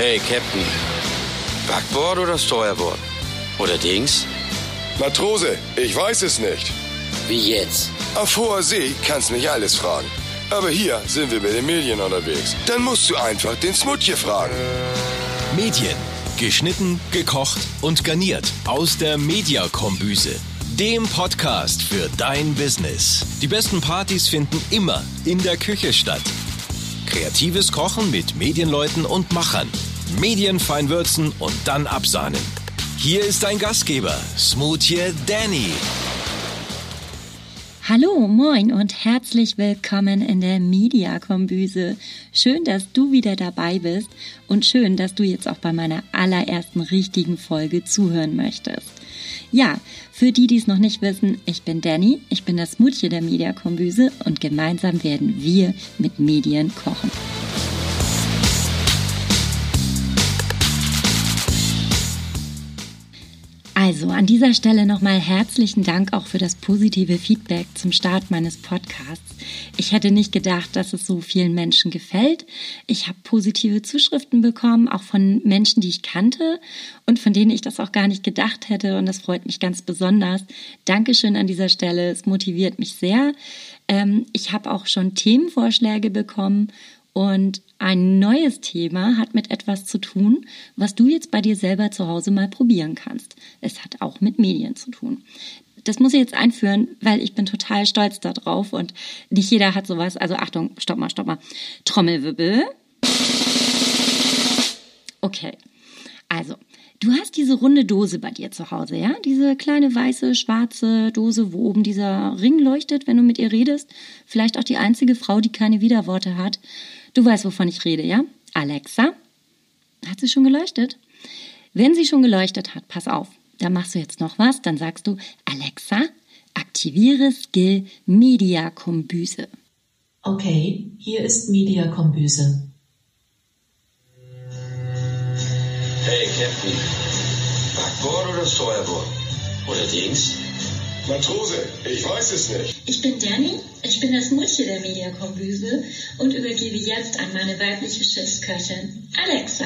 Hey, Captain. Backboard oder Steuerbord? Oder Dings? Matrose, ich weiß es nicht. Wie jetzt? Auf hoher See kannst mich alles fragen. Aber hier sind wir mit den Medien unterwegs. Dann musst du einfach den Smutje fragen. Medien. Geschnitten, gekocht und garniert aus der Mediakombüse. Dem Podcast für dein Business. Die besten Partys finden immer in der Küche statt. Kreatives Kochen mit Medienleuten und Machern. Medienfein würzen und dann absahnen. Hier ist dein Gastgeber, Smoothie Danny. Hallo, moin und herzlich willkommen in der Mediakombüse. Schön, dass du wieder dabei bist und schön, dass du jetzt auch bei meiner allerersten richtigen Folge zuhören möchtest. Ja, für die, die es noch nicht wissen, ich bin Danny, ich bin das Mutje der Mediakombüse und gemeinsam werden wir mit Medien kochen. Also an dieser Stelle nochmal herzlichen Dank auch für das positive Feedback zum Start meines Podcasts. Ich hätte nicht gedacht, dass es so vielen Menschen gefällt. Ich habe positive Zuschriften bekommen, auch von Menschen, die ich kannte und von denen ich das auch gar nicht gedacht hätte. Und das freut mich ganz besonders. Dankeschön an dieser Stelle. Es motiviert mich sehr. Ähm, ich habe auch schon Themenvorschläge bekommen und ein neues Thema hat mit etwas zu tun, was du jetzt bei dir selber zu Hause mal probieren kannst. Es hat auch mit Medien zu tun. Das muss ich jetzt einführen, weil ich bin total stolz darauf und nicht jeder hat sowas. Also Achtung, stopp mal, stopp mal. Trommelwirbel. Okay. Also, du hast diese runde Dose bei dir zu Hause, ja? Diese kleine weiße, schwarze Dose, wo oben dieser Ring leuchtet, wenn du mit ihr redest. Vielleicht auch die einzige Frau, die keine Widerworte hat. Du weißt, wovon ich rede, ja? Alexa? Hat sie schon geleuchtet? Wenn sie schon geleuchtet hat, pass auf, da machst du jetzt noch was, dann sagst du, Alexa, aktiviere Skill Media Kombüse. Okay, hier ist Media Kombüse. Hey, Captain. Backboard oder Steuerbord? Oder Dings? Matrose, ich weiß es nicht. Ich bin Danny, ich bin das Mutje der Mediakombüse und übergebe jetzt an meine weibliche Schiffsköchin, Alexa.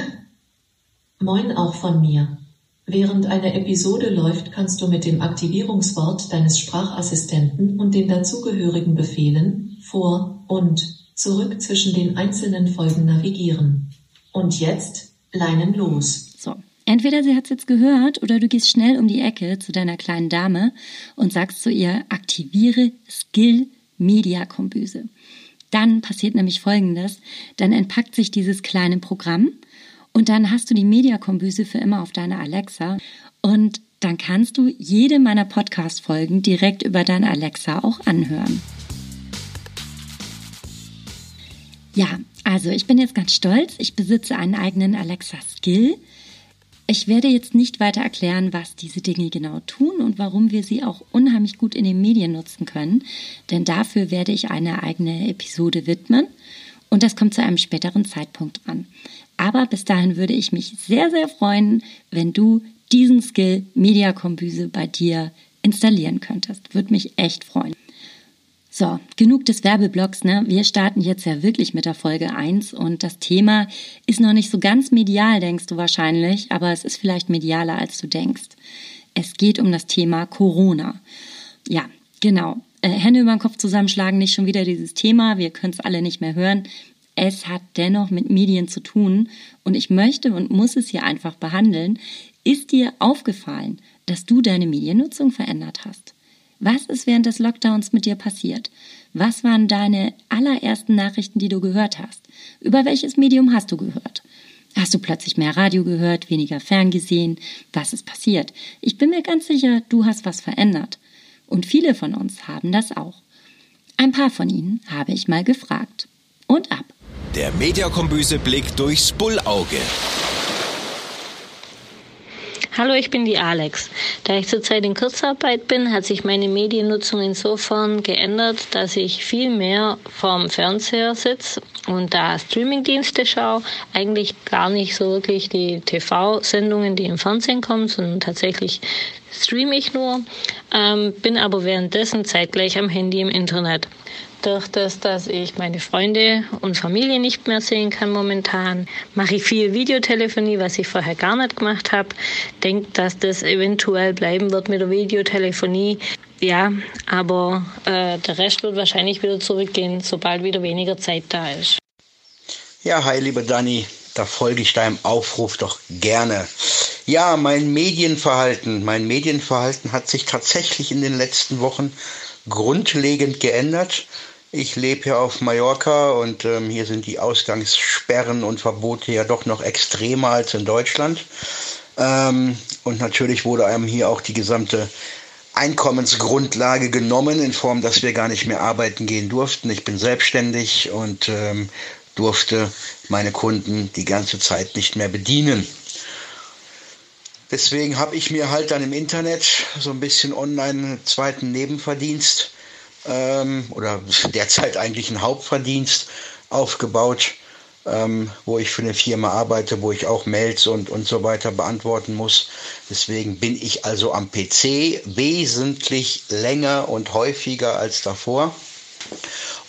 Moin auch von mir. Während eine Episode läuft, kannst du mit dem Aktivierungswort deines Sprachassistenten und den dazugehörigen Befehlen vor und zurück zwischen den einzelnen Folgen navigieren. Und jetzt Leinen los. Entweder sie hat es jetzt gehört oder du gehst schnell um die Ecke zu deiner kleinen Dame und sagst zu ihr, aktiviere Skill Media Kombüse. Dann passiert nämlich Folgendes, dann entpackt sich dieses kleine Programm und dann hast du die Media Kombüse für immer auf deiner Alexa und dann kannst du jede meiner Podcast-Folgen direkt über deine Alexa auch anhören. Ja, also ich bin jetzt ganz stolz. Ich besitze einen eigenen Alexa Skill ich werde jetzt nicht weiter erklären, was diese Dinge genau tun und warum wir sie auch unheimlich gut in den Medien nutzen können, denn dafür werde ich eine eigene Episode widmen und das kommt zu einem späteren Zeitpunkt dran. Aber bis dahin würde ich mich sehr, sehr freuen, wenn du diesen Skill Media Kombüse bei dir installieren könntest. Würde mich echt freuen. So, genug des Werbeblocks, ne? Wir starten jetzt ja wirklich mit der Folge 1 und das Thema ist noch nicht so ganz medial, denkst du wahrscheinlich, aber es ist vielleicht medialer, als du denkst. Es geht um das Thema Corona. Ja, genau. Äh, Hände über den Kopf zusammenschlagen, nicht schon wieder dieses Thema, wir können es alle nicht mehr hören. Es hat dennoch mit Medien zu tun und ich möchte und muss es hier einfach behandeln. Ist dir aufgefallen, dass du deine Mediennutzung verändert hast? Was ist während des Lockdowns mit dir passiert? Was waren deine allerersten Nachrichten, die du gehört hast? Über welches Medium hast du gehört? Hast du plötzlich mehr Radio gehört, weniger ferngesehen? Was ist passiert? Ich bin mir ganz sicher, du hast was verändert. Und viele von uns haben das auch. Ein paar von ihnen habe ich mal gefragt. Und ab. Der Mediakombüse Blick durchs Bullauge. Hallo, ich bin die Alex. Da ich zurzeit in Kurzarbeit bin, hat sich meine Mediennutzung insofern geändert, dass ich viel mehr vorm Fernseher sitze und da Streamingdienste schaue, eigentlich gar nicht so wirklich die TV-Sendungen, die im Fernsehen kommen, sondern tatsächlich streame ich nur, ähm, bin aber währenddessen zeitgleich am Handy im Internet. Durch das, dass ich meine Freunde und Familie nicht mehr sehen kann momentan, mache ich viel Videotelefonie, was ich vorher gar nicht gemacht habe. Denke, dass das eventuell bleiben wird mit der Videotelefonie. Ja, aber äh, der Rest wird wahrscheinlich wieder zurückgehen, sobald wieder weniger Zeit da ist. Ja, hi, liebe Dani, da folge ich deinem Aufruf doch gerne. Ja, mein Medienverhalten, mein Medienverhalten hat sich tatsächlich in den letzten Wochen grundlegend geändert. Ich lebe hier auf Mallorca und ähm, hier sind die Ausgangssperren und Verbote ja doch noch extremer als in Deutschland. Ähm, und natürlich wurde einem hier auch die gesamte Einkommensgrundlage genommen, in Form, dass wir gar nicht mehr arbeiten gehen durften. Ich bin selbstständig und ähm, durfte meine Kunden die ganze Zeit nicht mehr bedienen. Deswegen habe ich mir halt dann im Internet so ein bisschen online einen zweiten Nebenverdienst ähm, oder derzeit eigentlich einen Hauptverdienst aufgebaut, ähm, wo ich für eine Firma arbeite, wo ich auch Mails und, und so weiter beantworten muss. Deswegen bin ich also am PC wesentlich länger und häufiger als davor.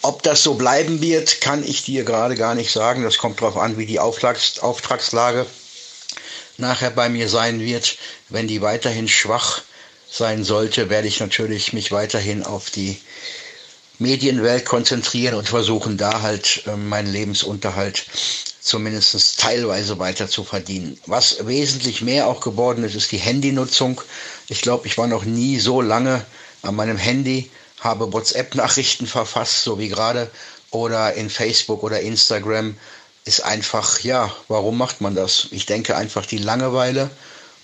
Ob das so bleiben wird, kann ich dir gerade gar nicht sagen. Das kommt darauf an, wie die Auftrags Auftragslage nachher bei mir sein wird. Wenn die weiterhin schwach sein sollte, werde ich natürlich mich weiterhin auf die Medienwelt konzentrieren und versuchen da halt äh, meinen Lebensunterhalt zumindest teilweise weiter zu verdienen. Was wesentlich mehr auch geworden ist, ist die Handynutzung. Ich glaube, ich war noch nie so lange an meinem Handy, habe WhatsApp-Nachrichten verfasst, so wie gerade, oder in Facebook oder Instagram ist einfach, ja, warum macht man das? Ich denke einfach die Langeweile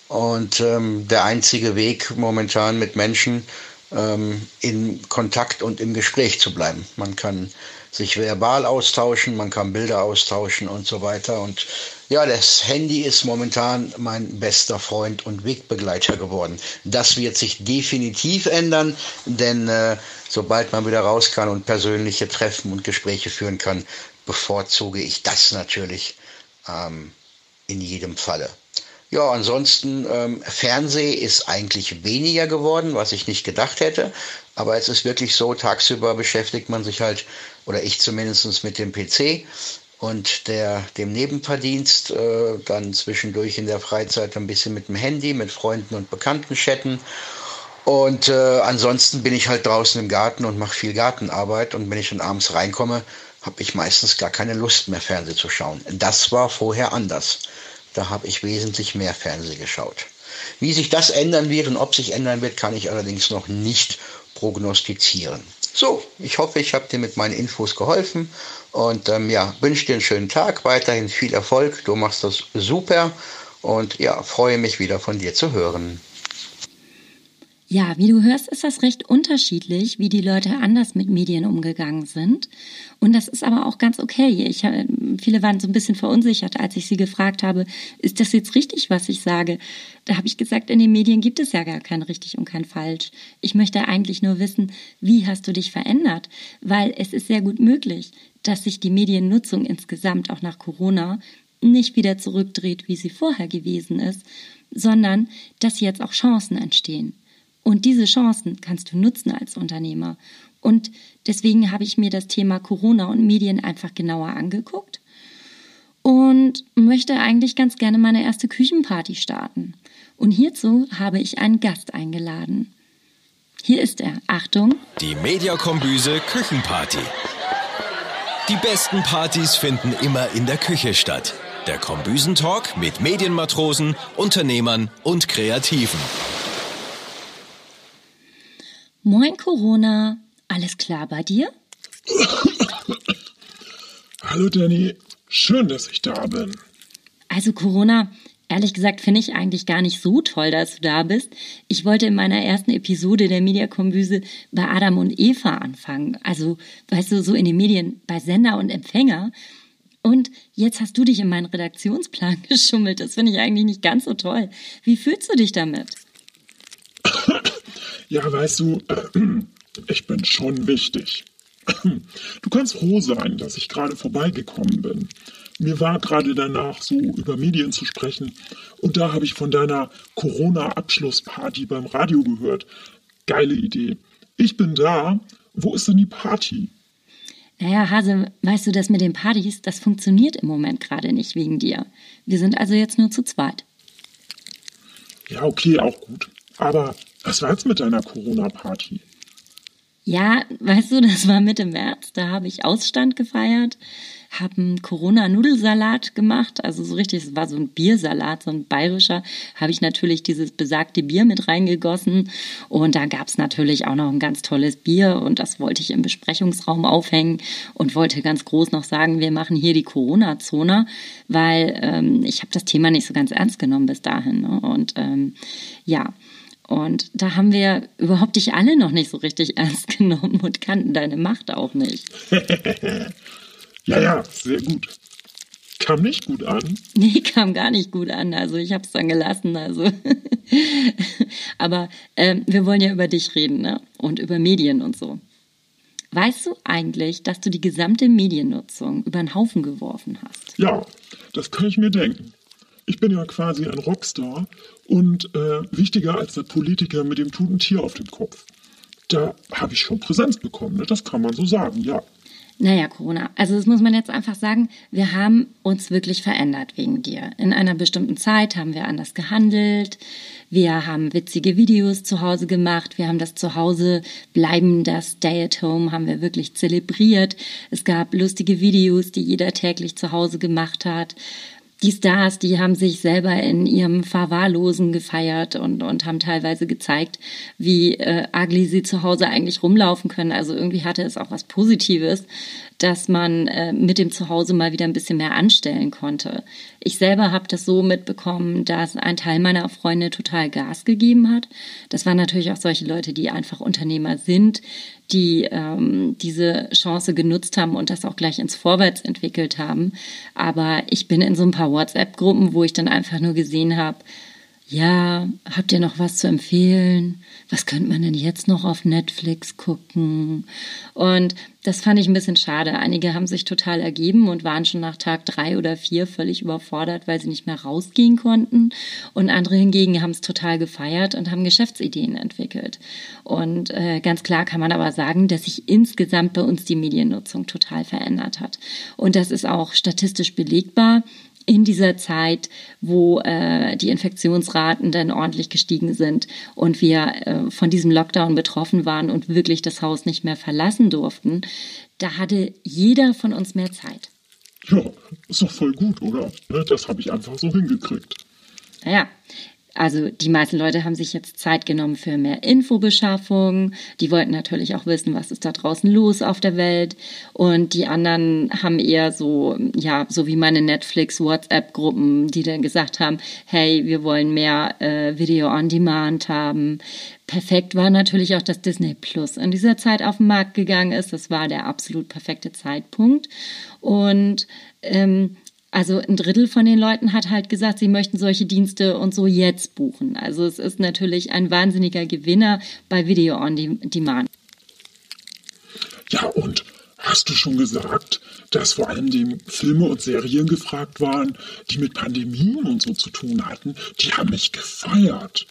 und ähm, der einzige Weg momentan mit Menschen ähm, in Kontakt und im Gespräch zu bleiben. Man kann sich verbal austauschen, man kann Bilder austauschen und so weiter. Und ja, das Handy ist momentan mein bester Freund und Wegbegleiter geworden. Das wird sich definitiv ändern, denn äh, sobald man wieder raus kann und persönliche Treffen und Gespräche führen kann, bevorzuge ich das natürlich ähm, in jedem Falle. Ja, ansonsten ähm, Fernseh ist eigentlich weniger geworden, was ich nicht gedacht hätte. Aber es ist wirklich so, tagsüber beschäftigt man sich halt, oder ich zumindest mit dem PC und der, dem Nebenverdienst, äh, dann zwischendurch in der Freizeit ein bisschen mit dem Handy, mit Freunden und Bekannten chatten. Und äh, ansonsten bin ich halt draußen im Garten und mache viel Gartenarbeit. Und wenn ich dann abends reinkomme, habe ich meistens gar keine Lust mehr, Fernsehen zu schauen. Das war vorher anders. Da habe ich wesentlich mehr Fernsehen geschaut. Wie sich das ändern wird und ob sich ändern wird, kann ich allerdings noch nicht prognostizieren. So, ich hoffe, ich habe dir mit meinen Infos geholfen und ähm, ja, wünsche dir einen schönen Tag, weiterhin viel Erfolg. Du machst das super und ja, freue mich wieder von dir zu hören. Ja, wie du hörst, ist das recht unterschiedlich, wie die Leute anders mit Medien umgegangen sind. Und das ist aber auch ganz okay. Ich, äh, viele waren so ein bisschen verunsichert, als ich sie gefragt habe, ist das jetzt richtig, was ich sage? Da habe ich gesagt, in den Medien gibt es ja gar kein richtig und kein falsch. Ich möchte eigentlich nur wissen, wie hast du dich verändert? Weil es ist sehr gut möglich, dass sich die Mediennutzung insgesamt auch nach Corona nicht wieder zurückdreht, wie sie vorher gewesen ist, sondern dass jetzt auch Chancen entstehen. Und diese Chancen kannst du nutzen als Unternehmer. Und deswegen habe ich mir das Thema Corona und Medien einfach genauer angeguckt und möchte eigentlich ganz gerne meine erste Küchenparty starten. Und hierzu habe ich einen Gast eingeladen. Hier ist er. Achtung. Die Mediakombüse Küchenparty. Die besten Partys finden immer in der Küche statt. Der Kombüsentalk mit Medienmatrosen, Unternehmern und Kreativen. Moin Corona, alles klar bei dir? Hallo Danny, schön, dass ich da bin. Also Corona, ehrlich gesagt finde ich eigentlich gar nicht so toll, dass du da bist. Ich wollte in meiner ersten Episode der Mediakombüse bei Adam und Eva anfangen. Also, weißt du, so in den Medien bei Sender und Empfänger. Und jetzt hast du dich in meinen Redaktionsplan geschummelt. Das finde ich eigentlich nicht ganz so toll. Wie fühlst du dich damit? Ja, weißt du, ich bin schon wichtig. Du kannst froh sein, dass ich gerade vorbeigekommen bin. Mir war gerade danach, so über Medien zu sprechen. Und da habe ich von deiner Corona-Abschlussparty beim Radio gehört. Geile Idee. Ich bin da. Wo ist denn die Party? Naja, Hase, weißt du, das mit den Partys, das funktioniert im Moment gerade nicht wegen dir. Wir sind also jetzt nur zu zweit. Ja, okay, auch gut. Aber was war jetzt mit deiner Corona-Party? Ja, weißt du, das war Mitte März, da habe ich Ausstand gefeiert, habe einen Corona-Nudelsalat gemacht, also so richtig, es war so ein Biersalat, so ein bayerischer, habe ich natürlich dieses besagte Bier mit reingegossen. Und da gab es natürlich auch noch ein ganz tolles Bier. Und das wollte ich im Besprechungsraum aufhängen und wollte ganz groß noch sagen, wir machen hier die Corona-Zone, weil ähm, ich habe das Thema nicht so ganz ernst genommen bis dahin ne? und ähm, ja, und da haben wir überhaupt dich alle noch nicht so richtig ernst genommen und kannten deine Macht auch nicht. ja, ja, sehr gut. Kam nicht gut an? Nee, kam gar nicht gut an. Also ich habe es dann gelassen. Also, aber ähm, wir wollen ja über dich reden ne? und über Medien und so. Weißt du eigentlich, dass du die gesamte Mediennutzung über den Haufen geworfen hast? Ja, das kann ich mir denken. Ich bin ja quasi ein Rockstar und äh, wichtiger als der Politiker mit dem toten Tier auf dem Kopf. Da habe ich schon Präsenz bekommen, ne? das kann man so sagen, ja. Naja, Corona. Also das muss man jetzt einfach sagen, wir haben uns wirklich verändert wegen dir. In einer bestimmten Zeit haben wir anders gehandelt. Wir haben witzige Videos zu Hause gemacht. Wir haben das Zuhause bleiben, das Stay at Home haben wir wirklich zelebriert. Es gab lustige Videos, die jeder täglich zu Hause gemacht hat die Stars, die haben sich selber in ihrem Verwahrlosen gefeiert und, und haben teilweise gezeigt, wie äh, ugly sie zu Hause eigentlich rumlaufen können. Also irgendwie hatte es auch was Positives, dass man äh, mit dem Zuhause mal wieder ein bisschen mehr anstellen konnte. Ich selber habe das so mitbekommen, dass ein Teil meiner Freunde total Gas gegeben hat. Das waren natürlich auch solche Leute, die einfach Unternehmer sind, die ähm, diese Chance genutzt haben und das auch gleich ins Vorwärts entwickelt haben. Aber ich bin in so ein paar WhatsApp-Gruppen, wo ich dann einfach nur gesehen habe, ja, habt ihr noch was zu empfehlen? Was könnte man denn jetzt noch auf Netflix gucken? Und das fand ich ein bisschen schade. Einige haben sich total ergeben und waren schon nach Tag drei oder vier völlig überfordert, weil sie nicht mehr rausgehen konnten. Und andere hingegen haben es total gefeiert und haben Geschäftsideen entwickelt. Und äh, ganz klar kann man aber sagen, dass sich insgesamt bei uns die Mediennutzung total verändert hat. Und das ist auch statistisch belegbar in dieser Zeit, wo äh, die Infektionsraten dann ordentlich gestiegen sind und wir äh, von diesem Lockdown betroffen waren und wirklich das Haus nicht mehr verlassen durften, da hatte jeder von uns mehr Zeit. Ja, ist doch voll gut, oder? Ne, das habe ich einfach so hingekriegt. Naja, also die meisten Leute haben sich jetzt Zeit genommen für mehr Infobeschaffung. Die wollten natürlich auch wissen, was ist da draußen los auf der Welt. Und die anderen haben eher so, ja, so wie meine Netflix-WhatsApp-Gruppen, die dann gesagt haben, hey, wir wollen mehr äh, Video on Demand haben. Perfekt war natürlich auch, dass Disney Plus in dieser Zeit auf den Markt gegangen ist. Das war der absolut perfekte Zeitpunkt. Und ähm, also ein Drittel von den Leuten hat halt gesagt, sie möchten solche Dienste und so jetzt buchen. Also es ist natürlich ein wahnsinniger Gewinner bei Video on Demand. Ja, und hast du schon gesagt, dass vor allem die Filme und Serien gefragt waren, die mit Pandemien und so zu tun hatten? Die haben mich gefeiert.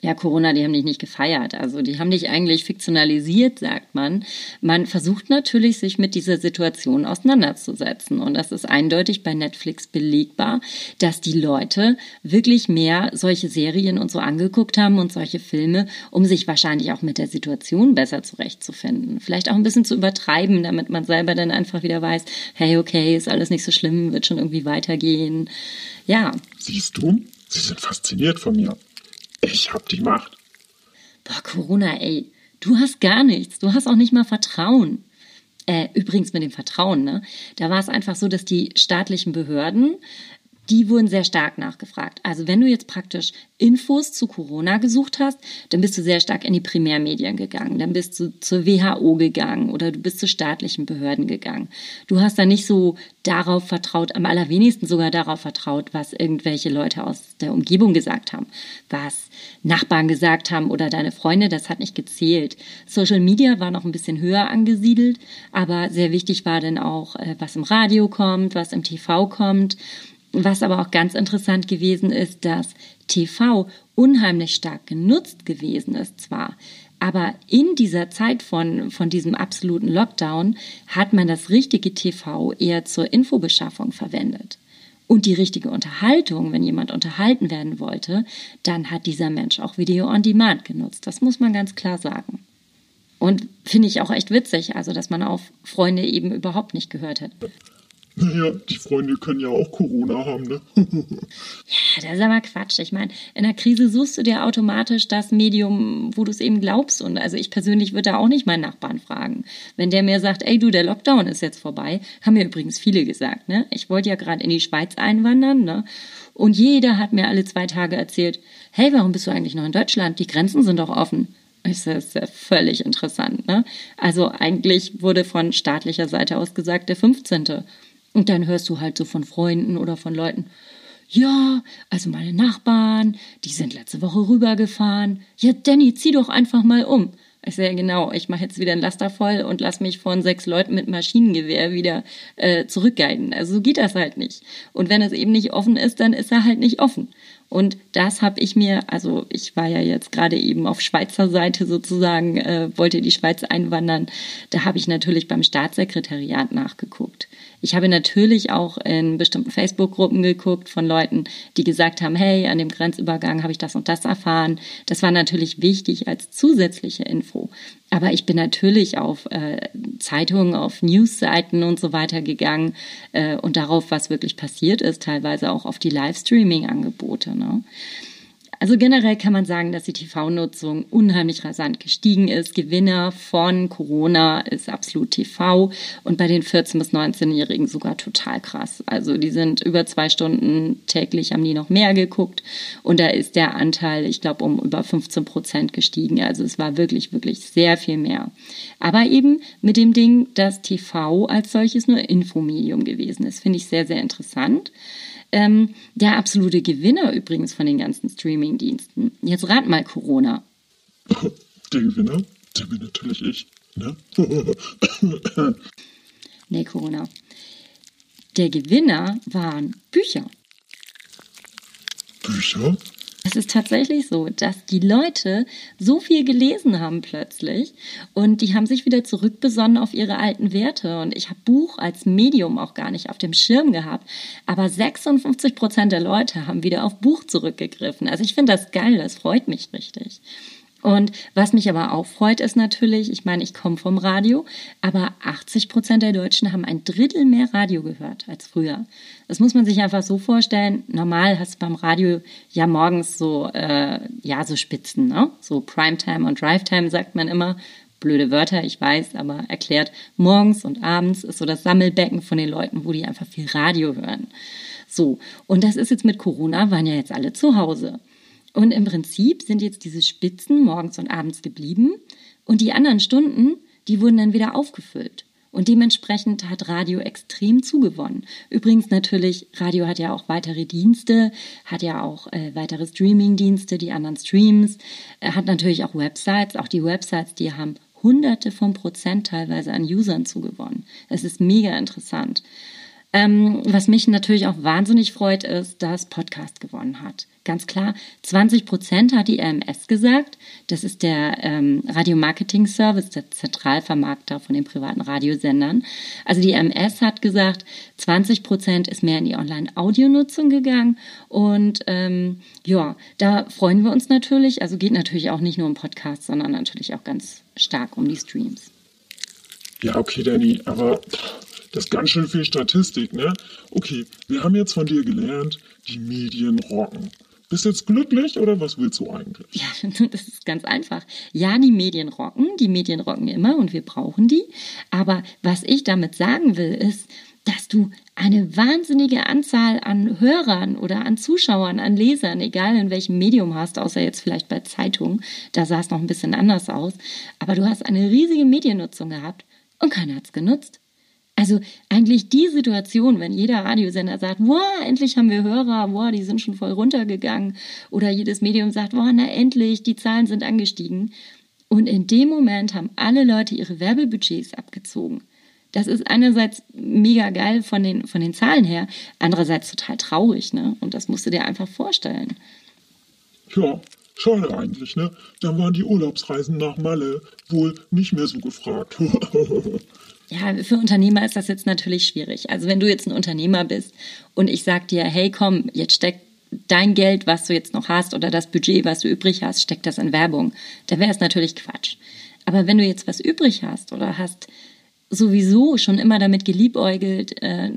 Ja, Corona, die haben dich nicht gefeiert. Also die haben dich eigentlich fiktionalisiert, sagt man. Man versucht natürlich, sich mit dieser Situation auseinanderzusetzen. Und das ist eindeutig bei Netflix belegbar, dass die Leute wirklich mehr solche Serien und so angeguckt haben und solche Filme, um sich wahrscheinlich auch mit der Situation besser zurechtzufinden. Vielleicht auch ein bisschen zu übertreiben, damit man selber dann einfach wieder weiß, hey, okay, ist alles nicht so schlimm, wird schon irgendwie weitergehen. Ja. Siehst du, Sie sind fasziniert von mir. Ich hab die Macht. Boah, Corona, ey. Du hast gar nichts. Du hast auch nicht mal Vertrauen. Äh, übrigens mit dem Vertrauen, ne? Da war es einfach so, dass die staatlichen Behörden die wurden sehr stark nachgefragt. Also wenn du jetzt praktisch Infos zu Corona gesucht hast, dann bist du sehr stark in die Primärmedien gegangen, dann bist du zur WHO gegangen oder du bist zu staatlichen Behörden gegangen. Du hast da nicht so darauf vertraut, am allerwenigsten sogar darauf vertraut, was irgendwelche Leute aus der Umgebung gesagt haben, was Nachbarn gesagt haben oder deine Freunde, das hat nicht gezählt. Social Media war noch ein bisschen höher angesiedelt, aber sehr wichtig war dann auch, äh, was im Radio kommt, was im TV kommt was aber auch ganz interessant gewesen ist, dass TV unheimlich stark genutzt gewesen ist zwar, Aber in dieser Zeit von, von diesem absoluten Lockdown hat man das richtige TV eher zur Infobeschaffung verwendet. Und die richtige Unterhaltung, wenn jemand unterhalten werden wollte, dann hat dieser Mensch auch Video on Demand genutzt. Das muss man ganz klar sagen. Und finde ich auch echt witzig, also dass man auf Freunde eben überhaupt nicht gehört hat. Naja, die Freunde können ja auch Corona haben, ne? ja, das ist aber Quatsch. Ich meine, in der Krise suchst du dir automatisch das Medium, wo du es eben glaubst. Und also ich persönlich würde da auch nicht meinen Nachbarn fragen. Wenn der mir sagt, ey du, der Lockdown ist jetzt vorbei, haben mir übrigens viele gesagt, ne? Ich wollte ja gerade in die Schweiz einwandern, ne? Und jeder hat mir alle zwei Tage erzählt, hey, warum bist du eigentlich noch in Deutschland? Die Grenzen sind doch offen. Das ist ja völlig interessant. Ne? Also eigentlich wurde von staatlicher Seite aus gesagt, der 15. Und dann hörst du halt so von Freunden oder von Leuten, ja, also meine Nachbarn, die sind letzte Woche rübergefahren. Ja, Danny, zieh doch einfach mal um. Ich sage, genau, ich mache jetzt wieder ein Laster voll und lass mich von sechs Leuten mit Maschinengewehr wieder äh, zurückguiden. Also so geht das halt nicht. Und wenn es eben nicht offen ist, dann ist er halt nicht offen. Und das habe ich mir, also ich war ja jetzt gerade eben auf Schweizer Seite sozusagen, äh, wollte die Schweiz einwandern. Da habe ich natürlich beim Staatssekretariat nachgeguckt. Ich habe natürlich auch in bestimmten Facebook-Gruppen geguckt von Leuten, die gesagt haben, hey, an dem Grenzübergang habe ich das und das erfahren. Das war natürlich wichtig als zusätzliche Info. Aber ich bin natürlich auf äh, Zeitungen, auf Newsseiten und so weiter gegangen äh, und darauf, was wirklich passiert ist, teilweise auch auf die Livestreaming-Angebote. Ne? Also generell kann man sagen, dass die TV-Nutzung unheimlich rasant gestiegen ist. Gewinner von Corona ist absolut TV und bei den 14- bis 19-Jährigen sogar total krass. Also die sind über zwei Stunden täglich, haben die noch mehr geguckt und da ist der Anteil, ich glaube, um über 15 Prozent gestiegen. Also es war wirklich, wirklich sehr viel mehr. Aber eben mit dem Ding, dass TV als solches nur Infomedium gewesen ist, finde ich sehr, sehr interessant. Ähm, der absolute Gewinner übrigens von den ganzen Streaming-Diensten. Jetzt rat mal Corona. Der Gewinner? Der bin natürlich ich, ne? nee, Corona. Der Gewinner waren Bücher. Bücher? Es ist tatsächlich so, dass die Leute so viel gelesen haben plötzlich und die haben sich wieder zurückbesonnen auf ihre alten Werte. Und ich habe Buch als Medium auch gar nicht auf dem Schirm gehabt. Aber 56 Prozent der Leute haben wieder auf Buch zurückgegriffen. Also ich finde das geil, das freut mich richtig. Und was mich aber auch freut, ist natürlich, ich meine, ich komme vom Radio, aber 80 Prozent der Deutschen haben ein Drittel mehr Radio gehört als früher. Das muss man sich einfach so vorstellen. Normal hast du beim Radio ja morgens so, äh, ja, so Spitzen, ne? So Primetime und Drivetime sagt man immer. Blöde Wörter, ich weiß, aber erklärt, morgens und abends ist so das Sammelbecken von den Leuten, wo die einfach viel Radio hören. So, und das ist jetzt mit Corona, waren ja jetzt alle zu Hause. Und im Prinzip sind jetzt diese Spitzen morgens und abends geblieben und die anderen Stunden, die wurden dann wieder aufgefüllt. Und dementsprechend hat Radio extrem zugewonnen. Übrigens natürlich, Radio hat ja auch weitere Dienste, hat ja auch äh, weitere Streaming-Dienste, die anderen Streams, äh, hat natürlich auch Websites. Auch die Websites, die haben hunderte von Prozent teilweise an Usern zugewonnen. Es ist mega interessant. Ähm, was mich natürlich auch wahnsinnig freut, ist, dass Podcast gewonnen hat. Ganz klar, 20 Prozent hat die RMS gesagt. Das ist der ähm, Radiomarketing Service, der Zentralvermarkter von den privaten Radiosendern. Also die RMS hat gesagt, 20 Prozent ist mehr in die Online-Audionutzung gegangen. Und ähm, ja, da freuen wir uns natürlich. Also geht natürlich auch nicht nur um Podcasts, sondern natürlich auch ganz stark um die Streams. Ja, okay, Danny, aber das ist ganz schön viel Statistik, ne? Okay, wir haben jetzt von dir gelernt, die Medien rocken. Bist du jetzt glücklich oder was willst du eigentlich? Ja, das ist ganz einfach. Ja, die Medien rocken, die Medien rocken immer und wir brauchen die. Aber was ich damit sagen will, ist, dass du eine wahnsinnige Anzahl an Hörern oder an Zuschauern, an Lesern, egal in welchem Medium hast, außer jetzt vielleicht bei Zeitungen, da sah es noch ein bisschen anders aus, aber du hast eine riesige Mediennutzung gehabt und keiner hat es genutzt. Also eigentlich die Situation, wenn jeder Radiosender sagt, wow, endlich haben wir Hörer, wow, die sind schon voll runtergegangen, oder jedes Medium sagt, wow, na endlich, die Zahlen sind angestiegen. Und in dem Moment haben alle Leute ihre Werbebudgets abgezogen. Das ist einerseits mega geil von den, von den Zahlen her, andererseits total traurig, ne? Und das musst du dir einfach vorstellen. Ja, Schade eigentlich, ne? Dann waren die Urlaubsreisen nach Malle wohl nicht mehr so gefragt. Ja, für Unternehmer ist das jetzt natürlich schwierig. Also wenn du jetzt ein Unternehmer bist und ich sag dir, hey komm, jetzt steck dein Geld, was du jetzt noch hast oder das Budget, was du übrig hast, steck das in Werbung, dann wäre es natürlich Quatsch. Aber wenn du jetzt was übrig hast oder hast sowieso schon immer damit geliebäugelt, äh,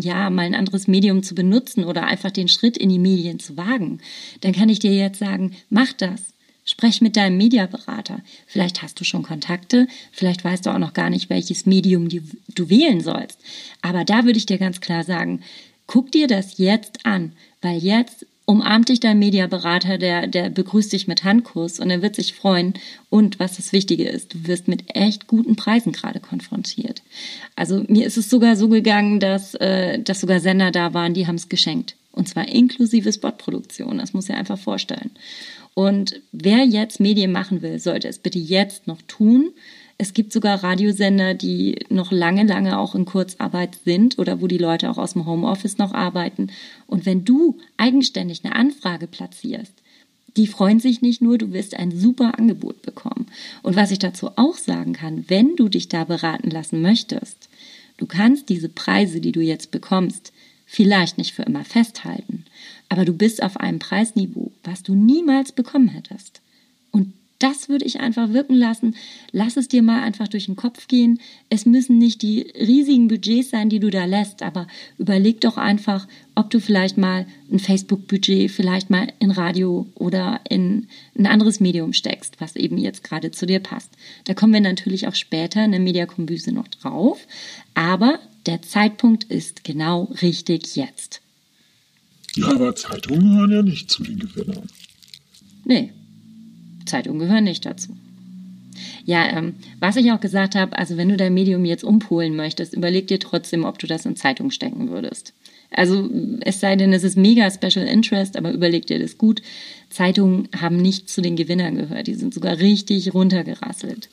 ja, mal ein anderes Medium zu benutzen oder einfach den Schritt in die Medien zu wagen, dann kann ich dir jetzt sagen, mach das. Sprech mit deinem Mediaberater. Vielleicht hast du schon Kontakte, vielleicht weißt du auch noch gar nicht, welches Medium du, wählen sollst. Aber da würde ich dir ganz klar sagen, guck dir das jetzt an, weil jetzt umarmt dich dein Mediaberater, der, der begrüßt dich mit Handkuss und er wird sich freuen. Und was das Wichtige ist, du wirst mit echt guten Preisen gerade konfrontiert. Also mir ist es sogar so gegangen, dass, äh, dass sogar Sender da waren, die haben es geschenkt. Und zwar inklusive Spotproduktion. Das muss ich einfach vorstellen. Und wer jetzt Medien machen will, sollte es bitte jetzt noch tun. Es gibt sogar Radiosender, die noch lange, lange auch in Kurzarbeit sind oder wo die Leute auch aus dem Homeoffice noch arbeiten. Und wenn du eigenständig eine Anfrage platzierst, die freuen sich nicht nur, du wirst ein super Angebot bekommen. Und was ich dazu auch sagen kann, wenn du dich da beraten lassen möchtest, du kannst diese Preise, die du jetzt bekommst, vielleicht nicht für immer festhalten, aber du bist auf einem Preisniveau, was du niemals bekommen hättest. Und das würde ich einfach wirken lassen. Lass es dir mal einfach durch den Kopf gehen. Es müssen nicht die riesigen Budgets sein, die du da lässt, aber überleg doch einfach, ob du vielleicht mal ein Facebook-Budget vielleicht mal in Radio oder in ein anderes Medium steckst, was eben jetzt gerade zu dir passt. Da kommen wir natürlich auch später in der Mediakombüse noch drauf, aber der Zeitpunkt ist genau richtig jetzt. Ja, aber Zeitungen gehören ja nicht zu den Gewinnern. Nee, Zeitungen gehören nicht dazu. Ja, ähm, was ich auch gesagt habe, also wenn du dein Medium jetzt umpolen möchtest, überleg dir trotzdem, ob du das in Zeitung stecken würdest. Also es sei denn, es ist mega Special Interest, aber überleg dir das gut. Zeitungen haben nicht zu den Gewinnern gehört, die sind sogar richtig runtergerasselt.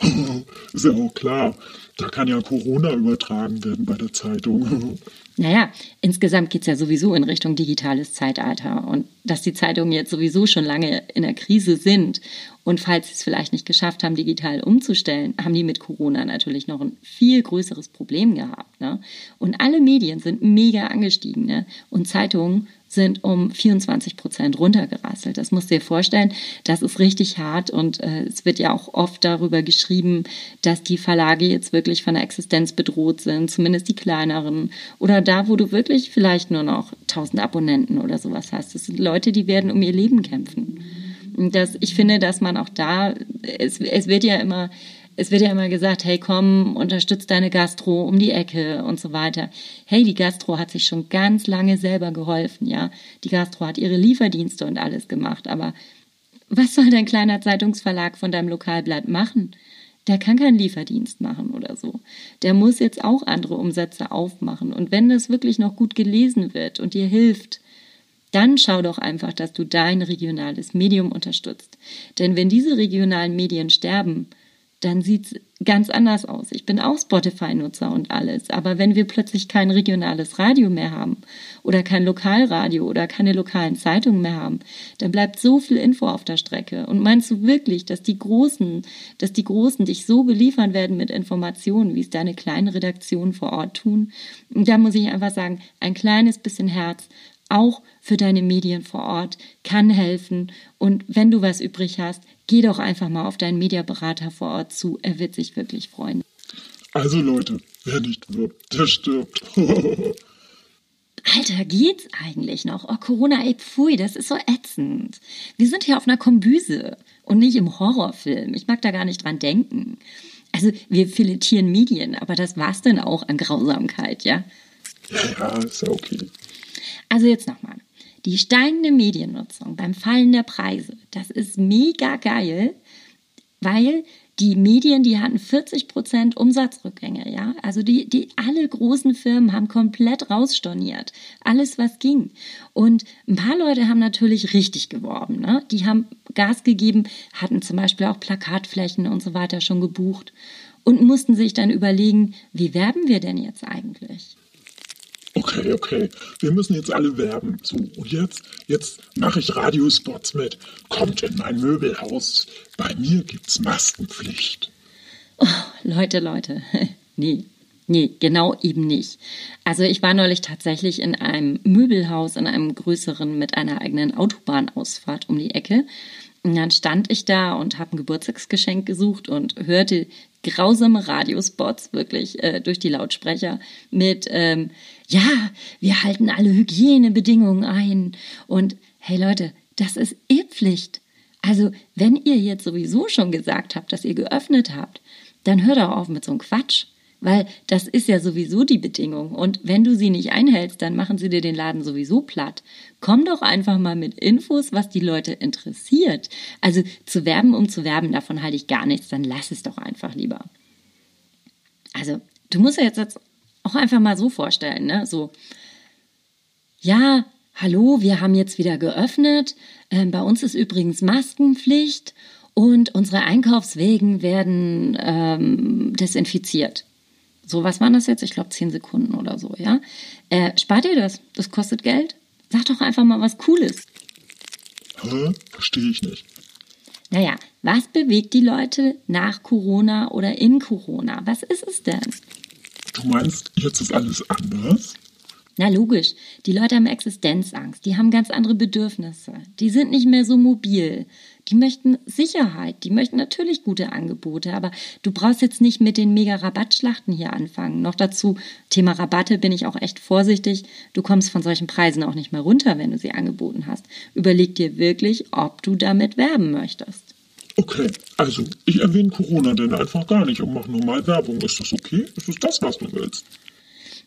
ist ja auch klar. Da kann ja Corona übertragen werden bei der Zeitung. Naja, insgesamt geht es ja sowieso in Richtung digitales Zeitalter. Und dass die Zeitungen jetzt sowieso schon lange in der Krise sind und falls sie es vielleicht nicht geschafft haben, digital umzustellen, haben die mit Corona natürlich noch ein viel größeres Problem gehabt. Ne? Und alle Medien sind mega angestiegen ne? und Zeitungen sind um 24 Prozent runtergerasselt. Das musst du dir vorstellen. Das ist richtig hart und äh, es wird ja auch oft darüber geschrieben, dass die Verlage jetzt wirklich von der Existenz bedroht sind, zumindest die kleineren oder da, wo du wirklich vielleicht nur noch 1000 Abonnenten oder sowas hast. Das sind Leute, die werden um ihr Leben kämpfen. Und das, ich finde, dass man auch da, es, es wird ja immer es wird ja immer gesagt, hey komm, unterstützt deine Gastro um die Ecke und so weiter. Hey, die Gastro hat sich schon ganz lange selber geholfen, ja. Die Gastro hat ihre Lieferdienste und alles gemacht, aber was soll dein kleiner Zeitungsverlag von deinem Lokalblatt machen? Der kann keinen Lieferdienst machen oder so. Der muss jetzt auch andere Umsätze aufmachen. Und wenn das wirklich noch gut gelesen wird und dir hilft, dann schau doch einfach, dass du dein regionales Medium unterstützt. Denn wenn diese regionalen Medien sterben, dann sieht es ganz anders aus. Ich bin auch Spotify-Nutzer und alles. Aber wenn wir plötzlich kein regionales Radio mehr haben oder kein Lokalradio oder keine lokalen Zeitungen mehr haben, dann bleibt so viel Info auf der Strecke. Und meinst du wirklich, dass die Großen, dass die Großen dich so beliefern werden mit Informationen, wie es deine kleinen Redaktionen vor Ort tun? Und da muss ich einfach sagen, ein kleines bisschen Herz, auch für deine Medien vor Ort, kann helfen. Und wenn du was übrig hast, geh doch einfach mal auf deinen Mediaberater vor Ort zu. Er wird sich wirklich freuen. Also Leute, wer nicht wirbt, der stirbt. Alter, geht's eigentlich noch? Oh, Corona, ey, pfui, das ist so ätzend. Wir sind hier auf einer Kombüse und nicht im Horrorfilm. Ich mag da gar nicht dran denken. Also, wir filetieren Medien, aber das war's denn auch an Grausamkeit, ja? Ja, ist ja okay. Also jetzt nochmal. Die steigende Mediennutzung beim Fallen der Preise, das ist mega geil, weil die Medien, die hatten 40 Prozent Umsatzrückgänge, ja. Also die, die, alle großen Firmen haben komplett rausstorniert. Alles, was ging. Und ein paar Leute haben natürlich richtig geworben, ne? Die haben Gas gegeben, hatten zum Beispiel auch Plakatflächen und so weiter schon gebucht und mussten sich dann überlegen, wie werben wir denn jetzt eigentlich? Okay, okay. Wir müssen jetzt alle werben. So, und jetzt, jetzt mache ich Radiospots mit. Kommt in mein Möbelhaus. Bei mir gibt's Maskenpflicht. Oh, Leute, Leute. nee. Nee, genau eben nicht. Also ich war neulich tatsächlich in einem Möbelhaus, in einem größeren mit einer eigenen Autobahnausfahrt um die Ecke. Und dann stand ich da und habe ein Geburtstagsgeschenk gesucht und hörte grausame Radiospots wirklich äh, durch die Lautsprecher mit ähm, ja, wir halten alle Hygienebedingungen ein und hey Leute, das ist eh Pflicht. Also, wenn ihr jetzt sowieso schon gesagt habt, dass ihr geöffnet habt, dann hört doch auf mit so einem Quatsch. Weil das ist ja sowieso die Bedingung. Und wenn du sie nicht einhältst, dann machen sie dir den Laden sowieso platt. Komm doch einfach mal mit Infos, was die Leute interessiert. Also zu werben, um zu werben, davon halte ich gar nichts. Dann lass es doch einfach lieber. Also, du musst ja jetzt auch einfach mal so vorstellen, ne? So, ja, hallo, wir haben jetzt wieder geöffnet. Ähm, bei uns ist übrigens Maskenpflicht und unsere Einkaufswegen werden ähm, desinfiziert. So, was waren das jetzt? Ich glaube, zehn Sekunden oder so, ja? Äh, spart ihr das? Das kostet Geld? Sag doch einfach mal was Cooles. Hä? Verstehe ich nicht. Naja, was bewegt die Leute nach Corona oder in Corona? Was ist es denn? Du meinst, jetzt ist alles anders? Na logisch, die Leute haben Existenzangst, die haben ganz andere Bedürfnisse, die sind nicht mehr so mobil, die möchten Sicherheit, die möchten natürlich gute Angebote, aber du brauchst jetzt nicht mit den mega Rabattschlachten hier anfangen. Noch dazu, Thema Rabatte bin ich auch echt vorsichtig, du kommst von solchen Preisen auch nicht mehr runter, wenn du sie angeboten hast. Überleg dir wirklich, ob du damit werben möchtest. Okay, also ich erwähne Corona denn einfach gar nicht und mache nur mal Werbung. Ist das okay? Ist das das, was du willst?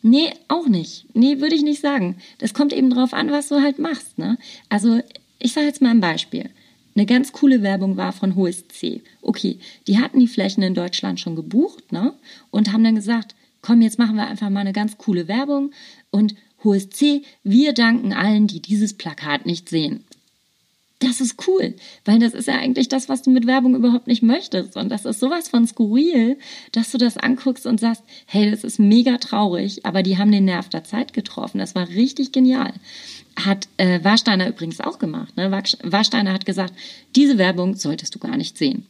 Nee, auch nicht. Nee, würde ich nicht sagen. Das kommt eben drauf an, was du halt machst. Ne? Also, ich sage jetzt mal ein Beispiel. Eine ganz coole Werbung war von HSC. Okay, die hatten die Flächen in Deutschland schon gebucht ne? und haben dann gesagt, komm, jetzt machen wir einfach mal eine ganz coole Werbung und HSC, wir danken allen, die dieses Plakat nicht sehen das ist cool, weil das ist ja eigentlich das, was du mit Werbung überhaupt nicht möchtest. Und das ist sowas von skurril, dass du das anguckst und sagst, hey, das ist mega traurig, aber die haben den Nerv der Zeit getroffen. Das war richtig genial. Hat äh, Warsteiner übrigens auch gemacht. Ne? Warsteiner hat gesagt, diese Werbung solltest du gar nicht sehen.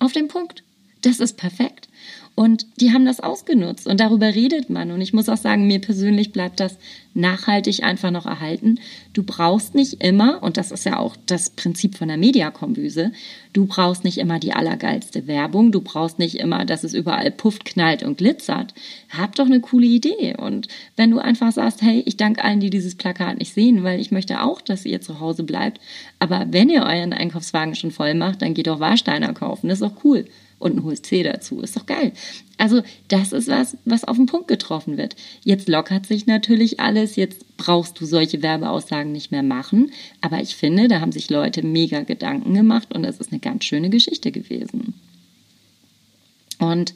Auf den Punkt. Das ist perfekt. Und die haben das ausgenutzt und darüber redet man. Und ich muss auch sagen, mir persönlich bleibt das nachhaltig einfach noch erhalten. Du brauchst nicht immer, und das ist ja auch das Prinzip von der Mediakombüse, du brauchst nicht immer die allergeilste Werbung, du brauchst nicht immer, dass es überall pufft, knallt und glitzert. Hab doch eine coole Idee. Und wenn du einfach sagst, hey, ich danke allen, die dieses Plakat nicht sehen, weil ich möchte auch, dass ihr zu Hause bleibt. Aber wenn ihr euren Einkaufswagen schon voll macht, dann geht doch Warsteiner kaufen. Das ist doch cool und ein HSC dazu. Ist doch geil. Also das ist was, was auf den Punkt getroffen wird. Jetzt lockert sich natürlich alles. Jetzt brauchst du solche Werbeaussagen nicht mehr machen. Aber ich finde, da haben sich Leute mega Gedanken gemacht und das ist eine ganz schöne Geschichte gewesen. Und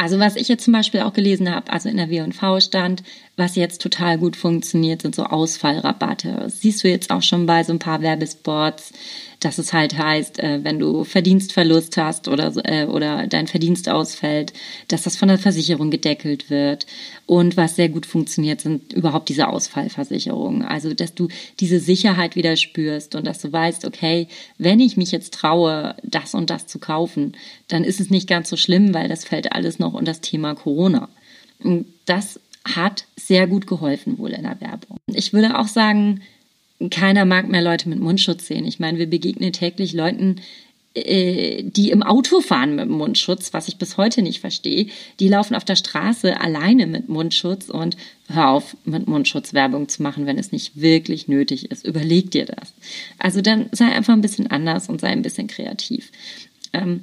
also was ich jetzt zum Beispiel auch gelesen habe, also in der W&V stand, was jetzt total gut funktioniert, sind so Ausfallrabatte. Das siehst du jetzt auch schon bei so ein paar Werbespots, dass es halt heißt, äh, wenn du Verdienstverlust hast oder, äh, oder dein Verdienst ausfällt, dass das von der Versicherung gedeckelt wird. Und was sehr gut funktioniert, sind überhaupt diese Ausfallversicherungen. Also, dass du diese Sicherheit wieder spürst und dass du weißt, okay, wenn ich mich jetzt traue, das und das zu kaufen, dann ist es nicht ganz so schlimm, weil das fällt alles noch unter das Thema Corona. Und das hat sehr gut geholfen wohl in der Werbung. Ich würde auch sagen, keiner mag mehr Leute mit Mundschutz sehen. Ich meine, wir begegnen täglich Leuten, äh, die im Auto fahren mit Mundschutz, was ich bis heute nicht verstehe. Die laufen auf der Straße alleine mit Mundschutz und hör auf, mit Mundschutz Werbung zu machen, wenn es nicht wirklich nötig ist. Überleg dir das. Also dann sei einfach ein bisschen anders und sei ein bisschen kreativ. Ähm,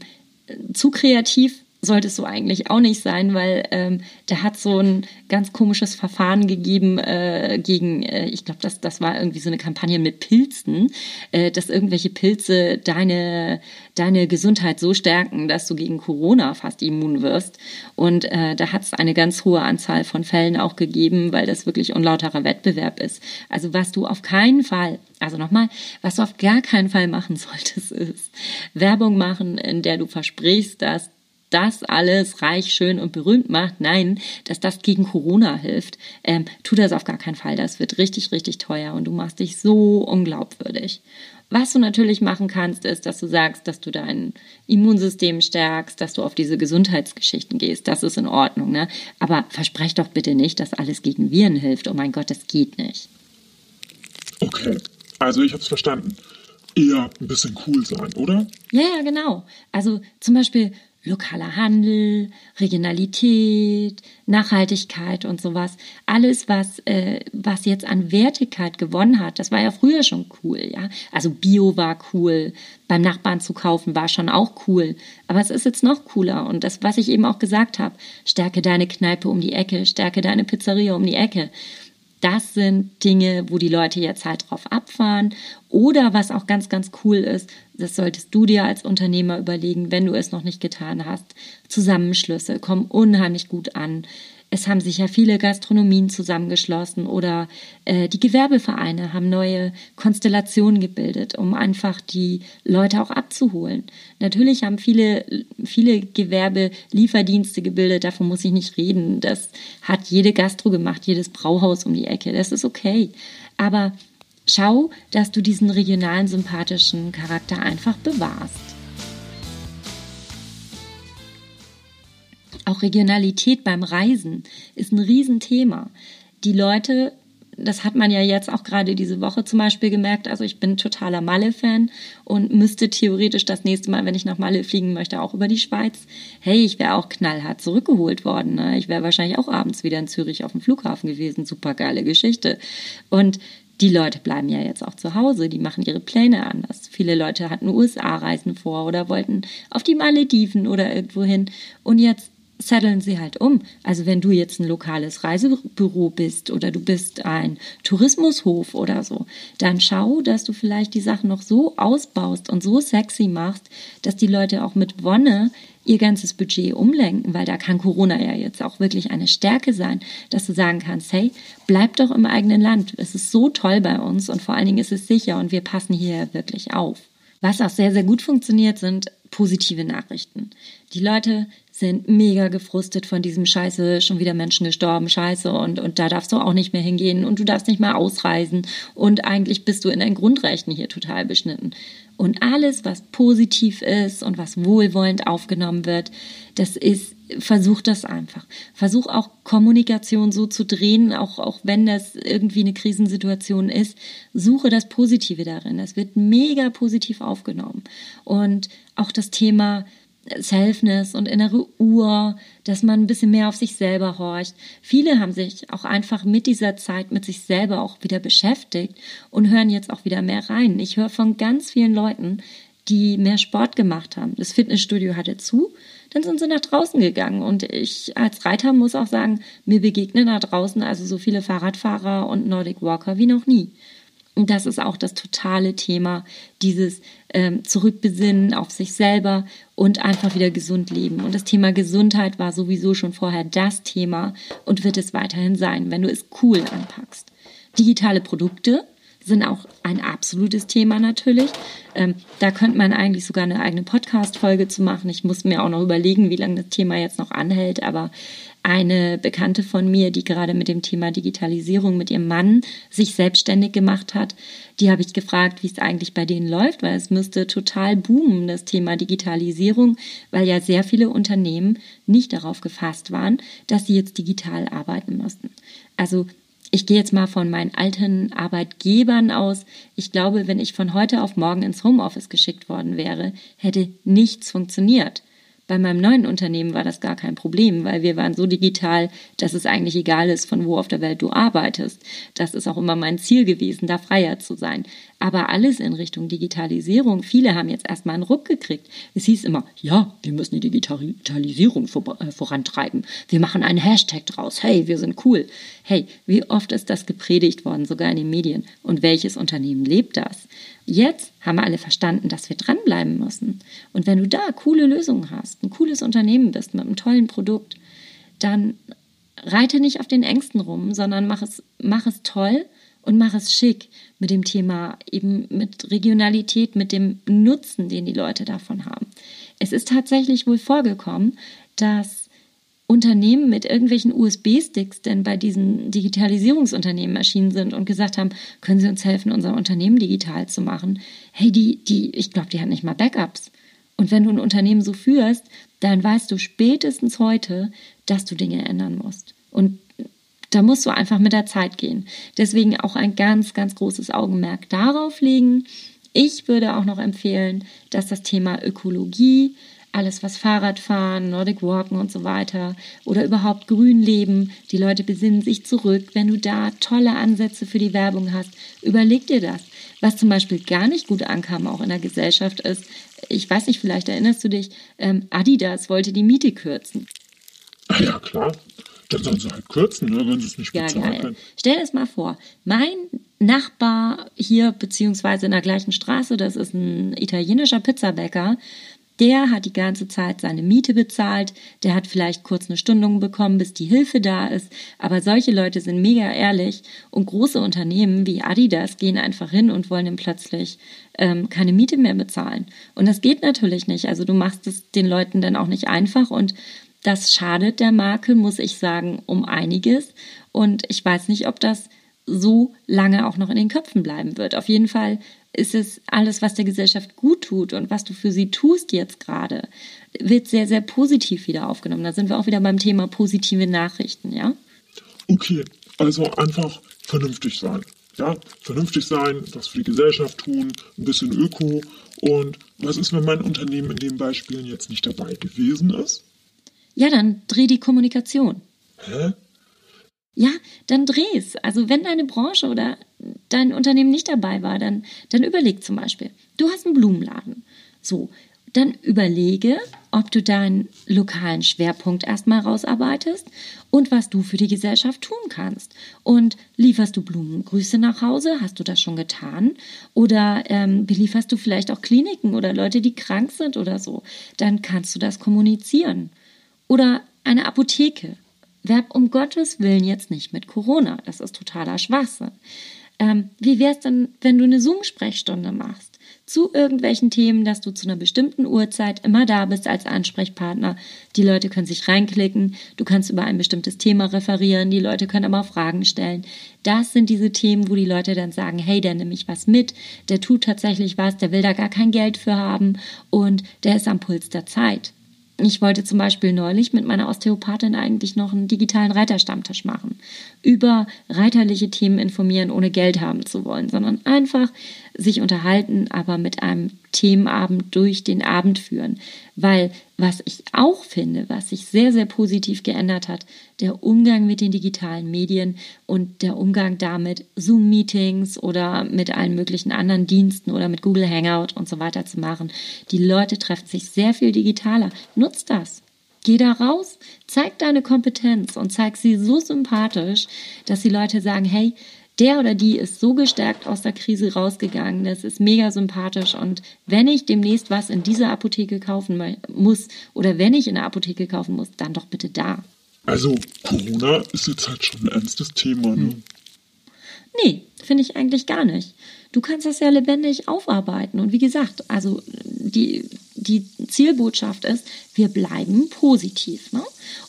zu kreativ solltest du eigentlich auch nicht sein, weil ähm, der hat so ein ganz komisches Verfahren gegeben äh, gegen, äh, ich glaube, das, das war irgendwie so eine Kampagne mit Pilzen, äh, dass irgendwelche Pilze deine, deine Gesundheit so stärken, dass du gegen Corona fast immun wirst. Und äh, da hat es eine ganz hohe Anzahl von Fällen auch gegeben, weil das wirklich unlauterer Wettbewerb ist. Also was du auf keinen Fall also nochmal, was du auf gar keinen Fall machen solltest, ist Werbung machen, in der du versprichst, dass das alles reich, schön und berühmt macht. Nein, dass das gegen Corona hilft. Ähm, tu das auf gar keinen Fall. Das wird richtig, richtig teuer und du machst dich so unglaubwürdig. Was du natürlich machen kannst, ist, dass du sagst, dass du dein Immunsystem stärkst, dass du auf diese Gesundheitsgeschichten gehst. Das ist in Ordnung, ne? Aber versprech doch bitte nicht, dass alles gegen Viren hilft. Oh mein Gott, das geht nicht. Okay, also ich habe es verstanden. Eher ein bisschen cool sein, oder? Ja, ja, genau. Also zum Beispiel lokaler Handel, Regionalität, Nachhaltigkeit und sowas. Alles, was, äh, was jetzt an Wertigkeit gewonnen hat, das war ja früher schon cool, ja. Also Bio war cool, beim Nachbarn zu kaufen war schon auch cool. Aber es ist jetzt noch cooler. Und das, was ich eben auch gesagt habe, stärke deine Kneipe um die Ecke, stärke deine Pizzeria um die Ecke das sind Dinge, wo die Leute jetzt halt drauf abfahren. Oder was auch ganz, ganz cool ist, das solltest du dir als Unternehmer überlegen, wenn du es noch nicht getan hast. Zusammenschlüsse kommen unheimlich gut an. Es haben sich ja viele Gastronomien zusammengeschlossen oder äh, die Gewerbevereine haben neue Konstellationen gebildet, um einfach die Leute auch abzuholen. Natürlich haben viele, viele Gewerbelieferdienste gebildet, davon muss ich nicht reden. Das hat jede Gastro gemacht, jedes Brauhaus um die Ecke. Das ist okay. Aber schau, dass du diesen regionalen sympathischen Charakter einfach bewahrst. Auch Regionalität beim Reisen ist ein Riesenthema. Die Leute, das hat man ja jetzt auch gerade diese Woche zum Beispiel gemerkt, also ich bin totaler Malle-Fan und müsste theoretisch das nächste Mal, wenn ich nach Malle fliegen möchte, auch über die Schweiz. Hey, ich wäre auch knallhart zurückgeholt worden. Ne? Ich wäre wahrscheinlich auch abends wieder in Zürich auf dem Flughafen gewesen. Super geile Geschichte. Und die Leute bleiben ja jetzt auch zu Hause, die machen ihre Pläne anders. Viele Leute hatten USA-Reisen vor oder wollten auf die Malediven oder irgendwo hin. Und jetzt zetteln sie halt um. Also wenn du jetzt ein lokales Reisebüro bist oder du bist ein Tourismushof oder so, dann schau, dass du vielleicht die Sachen noch so ausbaust und so sexy machst, dass die Leute auch mit Wonne ihr ganzes Budget umlenken, weil da kann Corona ja jetzt auch wirklich eine Stärke sein, dass du sagen kannst, hey, bleib doch im eigenen Land. Es ist so toll bei uns und vor allen Dingen ist es sicher und wir passen hier wirklich auf. Was auch sehr, sehr gut funktioniert, sind positive Nachrichten. Die Leute sind mega gefrustet von diesem Scheiße, schon wieder Menschen gestorben, Scheiße und, und da darfst du auch nicht mehr hingehen und du darfst nicht mehr ausreisen und eigentlich bist du in deinen Grundrechten hier total beschnitten. Und alles, was positiv ist und was wohlwollend aufgenommen wird, das ist, versuch das einfach. Versuch auch Kommunikation so zu drehen, auch, auch wenn das irgendwie eine Krisensituation ist. Suche das Positive darin. Es wird mega positiv aufgenommen. Und auch das Thema, Selfness und innere Uhr, dass man ein bisschen mehr auf sich selber horcht. Viele haben sich auch einfach mit dieser Zeit mit sich selber auch wieder beschäftigt und hören jetzt auch wieder mehr rein. Ich höre von ganz vielen Leuten, die mehr Sport gemacht haben. Das Fitnessstudio hatte zu, dann sind sie nach draußen gegangen. Und ich als Reiter muss auch sagen, mir begegnen da draußen also so viele Fahrradfahrer und Nordic Walker wie noch nie. Und das ist auch das totale Thema, dieses ähm, Zurückbesinnen auf sich selber und einfach wieder gesund leben. Und das Thema Gesundheit war sowieso schon vorher das Thema und wird es weiterhin sein, wenn du es cool anpackst. Digitale Produkte sind auch ein absolutes Thema natürlich. Ähm, da könnte man eigentlich sogar eine eigene Podcast-Folge zu machen. Ich muss mir auch noch überlegen, wie lange das Thema jetzt noch anhält, aber eine Bekannte von mir, die gerade mit dem Thema Digitalisierung mit ihrem Mann sich selbstständig gemacht hat, die habe ich gefragt, wie es eigentlich bei denen läuft, weil es müsste total boomen, das Thema Digitalisierung, weil ja sehr viele Unternehmen nicht darauf gefasst waren, dass sie jetzt digital arbeiten müssten. Also ich gehe jetzt mal von meinen alten Arbeitgebern aus. Ich glaube, wenn ich von heute auf morgen ins Homeoffice geschickt worden wäre, hätte nichts funktioniert. Bei meinem neuen Unternehmen war das gar kein Problem, weil wir waren so digital, dass es eigentlich egal ist, von wo auf der Welt du arbeitest. Das ist auch immer mein Ziel gewesen, da freier zu sein. Aber alles in Richtung Digitalisierung. Viele haben jetzt erstmal einen Ruck gekriegt. Es hieß immer, ja, wir müssen die Digitalisierung vor, äh, vorantreiben. Wir machen einen Hashtag draus. Hey, wir sind cool. Hey, wie oft ist das gepredigt worden, sogar in den Medien? Und welches Unternehmen lebt das? Jetzt haben alle verstanden, dass wir dranbleiben müssen. Und wenn du da coole Lösungen hast, ein cooles Unternehmen bist mit einem tollen Produkt, dann reite nicht auf den Ängsten rum, sondern mach es, mach es toll und mach es schick mit dem Thema eben mit Regionalität, mit dem Nutzen, den die Leute davon haben. es ist tatsächlich wohl vorgekommen, dass Unternehmen mit irgendwelchen USB-Sticks denn bei diesen Digitalisierungsunternehmen erschienen sind und gesagt haben, können Sie uns helfen, unser Unternehmen digital zu machen? Hey, die, die, ich glaube, die hat nicht mal Backups. Und wenn du ein Unternehmen so führst, dann weißt du spätestens heute, dass du Dinge ändern musst. Und da musst du einfach mit der Zeit gehen. Deswegen auch ein ganz, ganz großes Augenmerk darauf legen. Ich würde auch noch empfehlen, dass das Thema Ökologie, alles was Fahrradfahren, Nordic Walken und so weiter oder überhaupt Grünleben, die Leute besinnen sich zurück. Wenn du da tolle Ansätze für die Werbung hast, überleg dir das. Was zum Beispiel gar nicht gut ankam, auch in der Gesellschaft, ist, ich weiß nicht, vielleicht erinnerst du dich, ähm, Adidas wollte die Miete kürzen. Ja, klar. Dann sollen sie halt kürzen, ne, wenn sie es nicht Ja, bezahlen geil. können. Stell das mal vor. Mein Nachbar hier, beziehungsweise in der gleichen Straße, das ist ein italienischer Pizzabäcker, der hat die ganze Zeit seine Miete bezahlt, der hat vielleicht kurz eine Stundung bekommen, bis die Hilfe da ist, aber solche Leute sind mega ehrlich und große Unternehmen wie Adidas gehen einfach hin und wollen ihm plötzlich ähm, keine Miete mehr bezahlen. Und das geht natürlich nicht. Also du machst es den Leuten dann auch nicht einfach und das schadet der Marke, muss ich sagen, um einiges. Und ich weiß nicht, ob das so lange auch noch in den Köpfen bleiben wird. Auf jeden Fall ist es alles, was der Gesellschaft gut tut und was du für sie tust jetzt gerade, wird sehr, sehr positiv wieder aufgenommen. Da sind wir auch wieder beim Thema positive Nachrichten, ja? Okay, also einfach vernünftig sein. Ja, vernünftig sein, was für die Gesellschaft tun, ein bisschen Öko. Und was ist, wenn mein Unternehmen in den Beispielen jetzt nicht dabei gewesen ist? Ja, dann dreh die Kommunikation. Hä? Ja, dann dreh's. Also wenn deine Branche oder dein Unternehmen nicht dabei war, dann, dann überleg zum Beispiel, du hast einen Blumenladen. So, dann überlege, ob du deinen lokalen Schwerpunkt erstmal rausarbeitest und was du für die Gesellschaft tun kannst. Und lieferst du Blumengrüße nach Hause? Hast du das schon getan? Oder ähm, belieferst du vielleicht auch Kliniken oder Leute, die krank sind oder so? Dann kannst du das kommunizieren. Oder eine Apotheke. Werb um Gottes Willen jetzt nicht mit Corona. Das ist totaler Schwachsinn. Ähm, wie wär's denn, wenn du eine Zoom-Sprechstunde machst? Zu irgendwelchen Themen, dass du zu einer bestimmten Uhrzeit immer da bist als Ansprechpartner. Die Leute können sich reinklicken, du kannst über ein bestimmtes Thema referieren, die Leute können auch Fragen stellen. Das sind diese Themen, wo die Leute dann sagen, hey, der nimmt mich was mit, der tut tatsächlich was, der will da gar kein Geld für haben und der ist am Puls der Zeit. Ich wollte zum Beispiel neulich mit meiner Osteopathin eigentlich noch einen digitalen Reiterstammtisch machen. Über reiterliche Themen informieren, ohne Geld haben zu wollen, sondern einfach sich unterhalten, aber mit einem Themenabend durch den Abend führen. Weil was ich auch finde, was sich sehr, sehr positiv geändert hat, der Umgang mit den digitalen Medien und der Umgang damit, Zoom-Meetings oder mit allen möglichen anderen Diensten oder mit Google Hangout und so weiter zu machen. Die Leute treffen sich sehr viel digitaler. Nutzt das. Geh da raus, zeig deine Kompetenz und zeig sie so sympathisch, dass die Leute sagen, hey, der oder die ist so gestärkt aus der Krise rausgegangen, das ist mega sympathisch und wenn ich demnächst was in dieser Apotheke kaufen mu- muss oder wenn ich in der Apotheke kaufen muss, dann doch bitte da. Also, Corona ist jetzt halt schon ein ernstes Thema, ne? Nee, finde ich eigentlich gar nicht. Du kannst das ja lebendig aufarbeiten. Und wie gesagt, also die, die Zielbotschaft ist, wir bleiben positiv. Ne?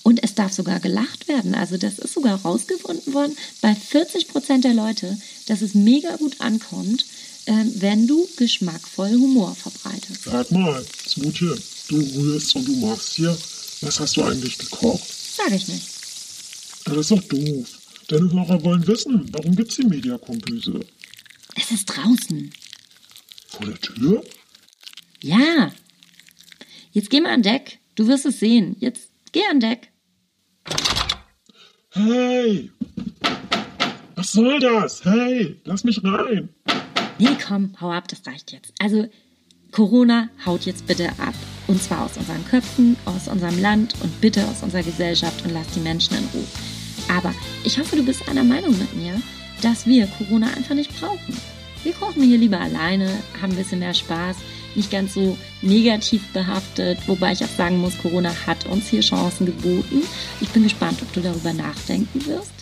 Und es darf sogar gelacht werden. Also das ist sogar rausgefunden worden bei 40 Prozent der Leute, dass es mega gut ankommt, ähm, wenn du geschmackvoll Humor verbreitest. Sag mal, Smutje, du rührst und du machst hier. Was hast du eigentlich gekocht? Sag ich nicht. Das ist doch doof. Deine Hörer wollen wissen, warum gibt's die Mediakombüse? Es ist draußen. Vor der Tür? Ja. Jetzt geh mal an Deck. Du wirst es sehen. Jetzt geh an Deck. Hey! Was soll das? Hey, lass mich rein. Nee, komm, hau ab, das reicht jetzt. Also, Corona haut jetzt bitte ab. Und zwar aus unseren Köpfen, aus unserem Land und bitte aus unserer Gesellschaft und lass die Menschen in Ruhe. Aber ich hoffe, du bist einer Meinung mit mir, dass wir Corona einfach nicht brauchen. Wir kochen hier lieber alleine, haben ein bisschen mehr Spaß, nicht ganz so negativ behaftet, wobei ich auch sagen muss, Corona hat uns hier Chancen geboten. Ich bin gespannt, ob du darüber nachdenken wirst.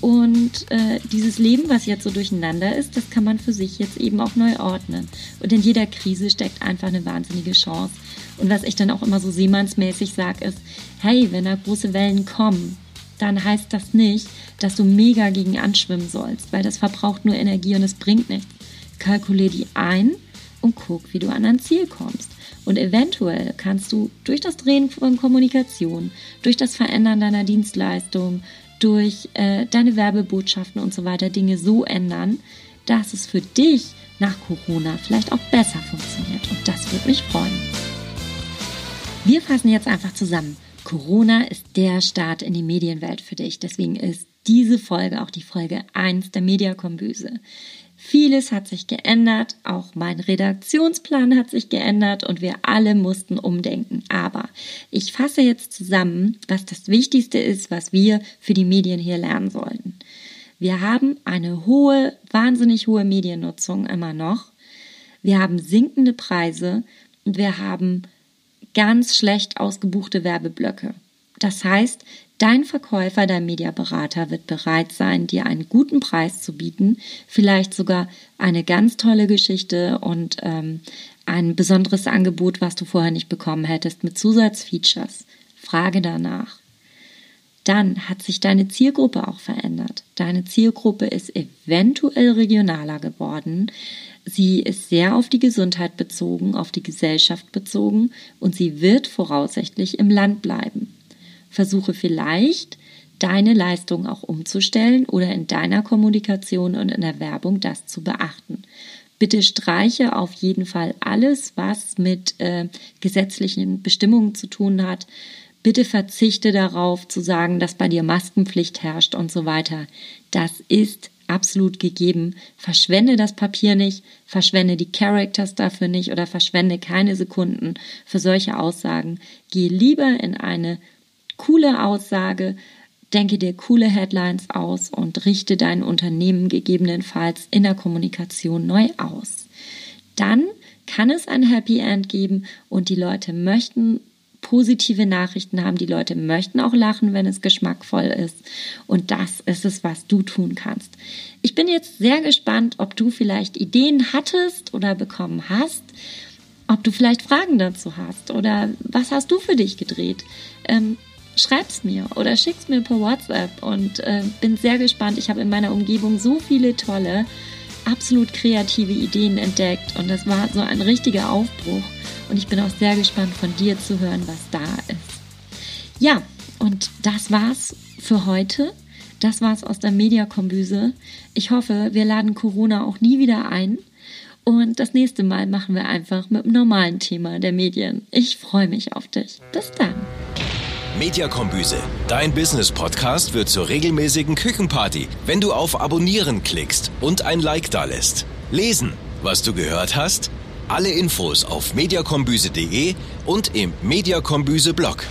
Und äh, dieses Leben, was jetzt so durcheinander ist, das kann man für sich jetzt eben auch neu ordnen. Und in jeder Krise steckt einfach eine wahnsinnige Chance. Und was ich dann auch immer so seemannsmäßig sage, ist, hey, wenn da große Wellen kommen, dann heißt das nicht, dass du mega gegen anschwimmen sollst, weil das verbraucht nur Energie und es bringt nichts. Kalkulier die ein und guck, wie du an ein Ziel kommst. Und eventuell kannst du durch das Drehen von Kommunikation, durch das Verändern deiner Dienstleistung, durch äh, deine Werbebotschaften und so weiter Dinge so ändern, dass es für dich nach Corona vielleicht auch besser funktioniert. Und das würde mich freuen. Wir fassen jetzt einfach zusammen. Corona ist der Start in die Medienwelt für dich. Deswegen ist diese Folge auch die Folge 1 der Mediakombüse. Vieles hat sich geändert, auch mein Redaktionsplan hat sich geändert und wir alle mussten umdenken. Aber ich fasse jetzt zusammen, was das Wichtigste ist, was wir für die Medien hier lernen sollten. Wir haben eine hohe, wahnsinnig hohe Mediennutzung immer noch. Wir haben sinkende Preise und wir haben ganz schlecht ausgebuchte Werbeblöcke. Das heißt, Dein Verkäufer, dein Mediaberater wird bereit sein, dir einen guten Preis zu bieten, vielleicht sogar eine ganz tolle Geschichte und ähm, ein besonderes Angebot, was du vorher nicht bekommen hättest, mit Zusatzfeatures. Frage danach. Dann hat sich deine Zielgruppe auch verändert. Deine Zielgruppe ist eventuell regionaler geworden. Sie ist sehr auf die Gesundheit bezogen, auf die Gesellschaft bezogen und sie wird voraussichtlich im Land bleiben. Versuche vielleicht, deine Leistung auch umzustellen oder in deiner Kommunikation und in der Werbung das zu beachten. Bitte streiche auf jeden Fall alles, was mit äh, gesetzlichen Bestimmungen zu tun hat. Bitte verzichte darauf zu sagen, dass bei dir Maskenpflicht herrscht und so weiter. Das ist absolut gegeben. Verschwende das Papier nicht, verschwende die Characters dafür nicht oder verschwende keine Sekunden für solche Aussagen. Geh lieber in eine coole Aussage, denke dir coole Headlines aus und richte dein Unternehmen gegebenenfalls in der Kommunikation neu aus. Dann kann es ein Happy End geben und die Leute möchten positive Nachrichten haben. Die Leute möchten auch lachen, wenn es geschmackvoll ist. Und das ist es, was du tun kannst. Ich bin jetzt sehr gespannt, ob du vielleicht Ideen hattest oder bekommen hast, ob du vielleicht Fragen dazu hast oder was hast du für dich gedreht. Ähm, schreib's mir oder schick's mir per WhatsApp und äh, bin sehr gespannt. Ich habe in meiner Umgebung so viele tolle, absolut kreative Ideen entdeckt und das war so ein richtiger Aufbruch und ich bin auch sehr gespannt von dir zu hören, was da ist. Ja, und das war's für heute. Das war's aus der Mediakombüse. Ich hoffe, wir laden Corona auch nie wieder ein. Und das nächste Mal machen wir einfach mit dem normalen Thema der Medien. Ich freue mich auf dich. Bis dann. Mediakombüse, dein Business-Podcast wird zur regelmäßigen Küchenparty, wenn du auf Abonnieren klickst und ein Like dalässt. Lesen, was du gehört hast? Alle Infos auf mediakombüse.de und im Mediakombüse-Blog.